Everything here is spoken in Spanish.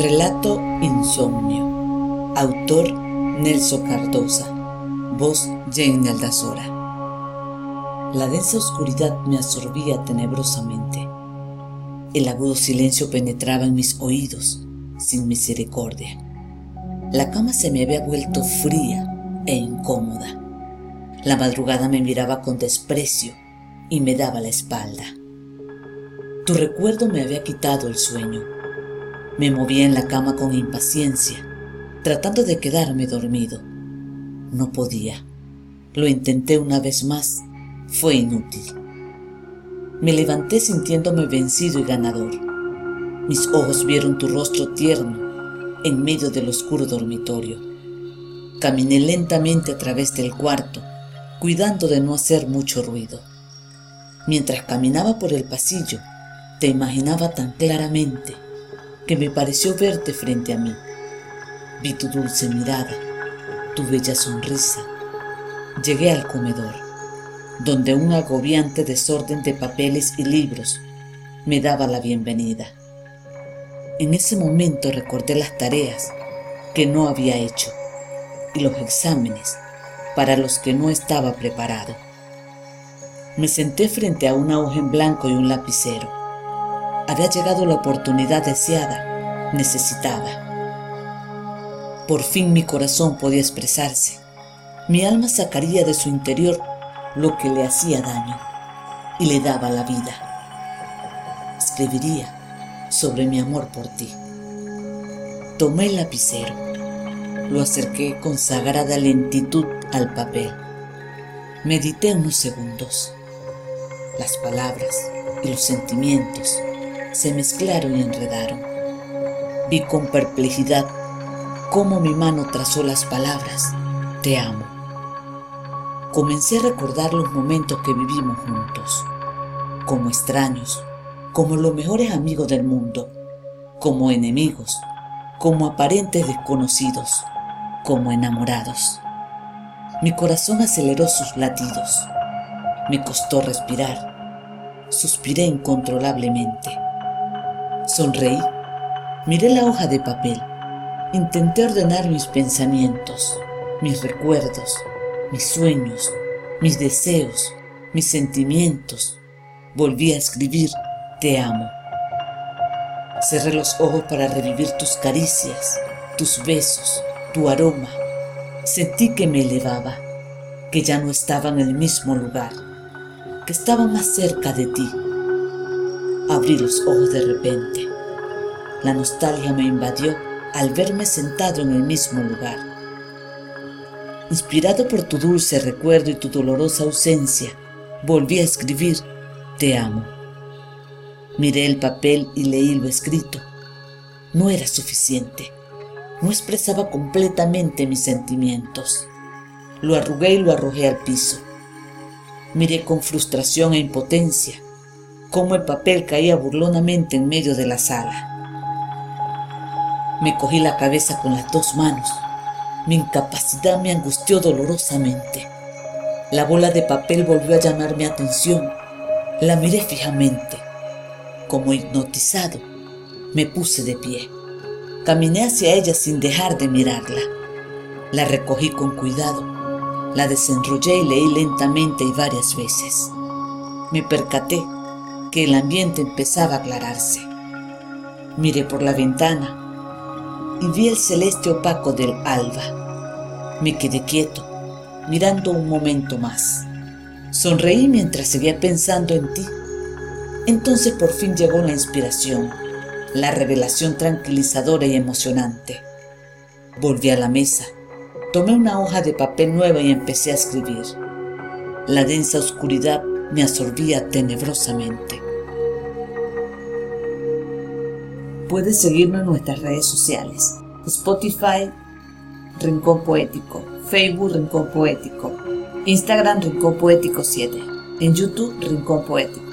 Relato Insomnio. Autor Nelson Cardosa. Voz Jane Aldazora. La densa oscuridad me absorbía tenebrosamente. El agudo silencio penetraba en mis oídos sin misericordia. La cama se me había vuelto fría e incómoda. La madrugada me miraba con desprecio y me daba la espalda. Tu recuerdo me había quitado el sueño me movía en la cama con impaciencia, tratando de quedarme dormido. No podía. Lo intenté una vez más. Fue inútil. Me levanté sintiéndome vencido y ganador. Mis ojos vieron tu rostro tierno en medio del oscuro dormitorio. Caminé lentamente a través del cuarto, cuidando de no hacer mucho ruido. Mientras caminaba por el pasillo, te imaginaba tan claramente que me pareció verte frente a mí. Vi tu dulce mirada, tu bella sonrisa. Llegué al comedor, donde un agobiante desorden de papeles y libros me daba la bienvenida. En ese momento recordé las tareas que no había hecho y los exámenes para los que no estaba preparado. Me senté frente a una hoja en blanco y un lapicero había llegado la oportunidad deseada, necesitada. Por fin mi corazón podía expresarse. Mi alma sacaría de su interior lo que le hacía daño y le daba la vida. Escribiría sobre mi amor por ti. Tomé el lapicero, lo acerqué con sagrada lentitud al papel. Medité unos segundos. Las palabras y los sentimientos se mezclaron y enredaron. Vi con perplejidad cómo mi mano trazó las palabras, te amo. Comencé a recordar los momentos que vivimos juntos, como extraños, como los mejores amigos del mundo, como enemigos, como aparentes desconocidos, como enamorados. Mi corazón aceleró sus latidos. Me costó respirar. Suspiré incontrolablemente. Sonreí, miré la hoja de papel, intenté ordenar mis pensamientos, mis recuerdos, mis sueños, mis deseos, mis sentimientos. Volví a escribir, te amo. Cerré los ojos para revivir tus caricias, tus besos, tu aroma. Sentí que me elevaba, que ya no estaba en el mismo lugar, que estaba más cerca de ti Abrí los ojos de repente. La nostalgia me invadió al verme sentado en el mismo lugar. Inspirado por tu dulce recuerdo y tu dolorosa ausencia, volví a escribir, te amo. Miré el papel y leí lo escrito. No era suficiente. No expresaba completamente mis sentimientos. Lo arrugué y lo arrojé al piso. Miré con frustración e impotencia cómo el papel caía burlonamente en medio de la sala. Me cogí la cabeza con las dos manos. Mi incapacidad me angustió dolorosamente. La bola de papel volvió a llamar mi atención. La miré fijamente. Como hipnotizado, me puse de pie. Caminé hacia ella sin dejar de mirarla. La recogí con cuidado. La desenrollé y leí lentamente y varias veces. Me percaté que el ambiente empezaba a aclararse. Miré por la ventana y vi el celeste opaco del alba. Me quedé quieto, mirando un momento más. Sonreí mientras seguía pensando en ti. Entonces por fin llegó la inspiración, la revelación tranquilizadora y emocionante. Volví a la mesa, tomé una hoja de papel nueva y empecé a escribir. La densa oscuridad me absorbía tenebrosamente. Puedes seguirnos en nuestras redes sociales. Spotify, Rincón Poético. Facebook, Rincón Poético. Instagram, Rincón Poético 7. En YouTube, Rincón Poético.